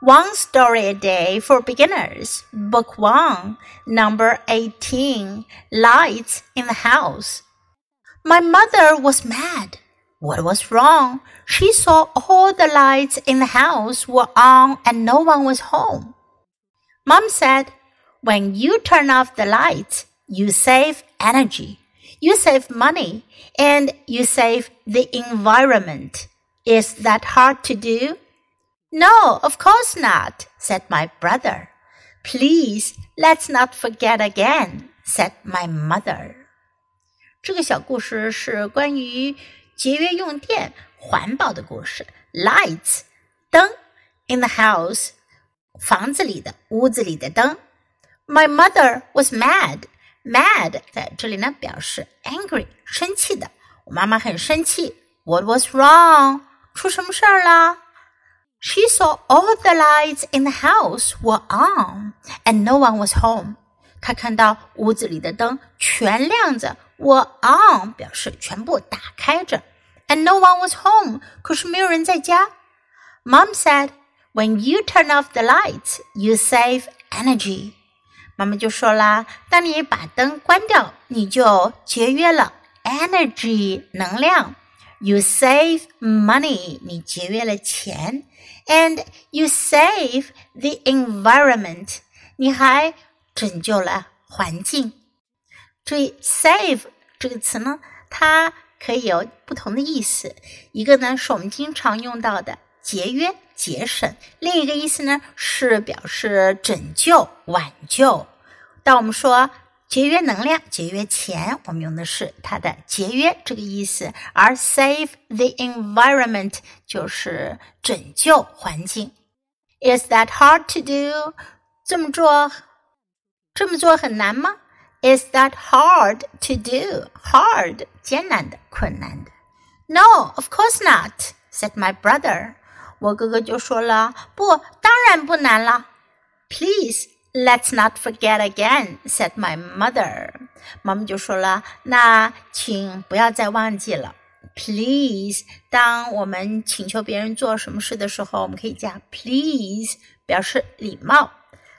One Story a Day for Beginners, Book 1, Number 18 Lights in the House. My mother was mad. What was wrong? She saw all the lights in the house were on and no one was home. Mom said, When you turn off the lights, you save energy, you save money, and you save the environment. Is that hard to do? No, of course not, said my brother. Please, let's not forget again, said my mother. 这个小故事是关于节约用电、环保的故事。Lights，灯，in the house，房子里的、屋子里的灯。My mother was mad. Mad 在这里呢表示 angry，生气的。我妈妈很生气。What was wrong？出什么事儿了 ？she saw all the lights in the house were on, and no one was home. 她看到屋子里的灯全亮着，were on 表示全部打开着，and no one was home，可是没有人在家。Mom said, "When you turn off the lights, you save energy." 妈妈就说啦，当你把灯关掉，你就节约了 energy 能量。 You save money，你节约了钱，and you save the environment，你还拯救了环境。注意，save 这个词呢，它可以有不同的意思。一个呢是我们经常用到的节约、节省；另一个意思呢是表示拯救、挽救。当我们说节约能量、节约钱，我们用的是它的节约这个意思，而 save the environment 就是拯救环境。Is that hard to do？这么做，这么做很难吗？Is that hard to do？Hard 艰难的、困难的。No，of course not，said my brother。我哥哥就说了，不，当然不难了。Please。Let's not forget again," said my mother. 妈妈就说了：“那请不要再忘记了。” Please，当我们请求别人做什么事的时候，我们可以加 please 表示礼貌。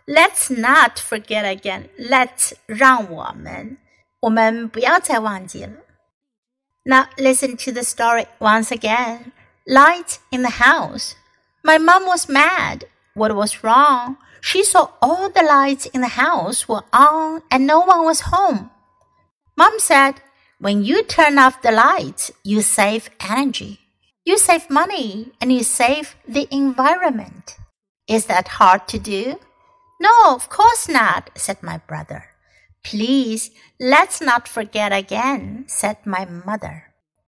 Let's not forget again. Let's 让我们我们不要再忘记了。Now listen to the story once again. Light in the house. My mom was mad. What was wrong? She saw all the lights in the house were on and no one was home. Mom said, When you turn off the lights, you save energy. You save money and you save the environment. Is that hard to do? No, of course not, said my brother. Please, let's not forget again, said my mother.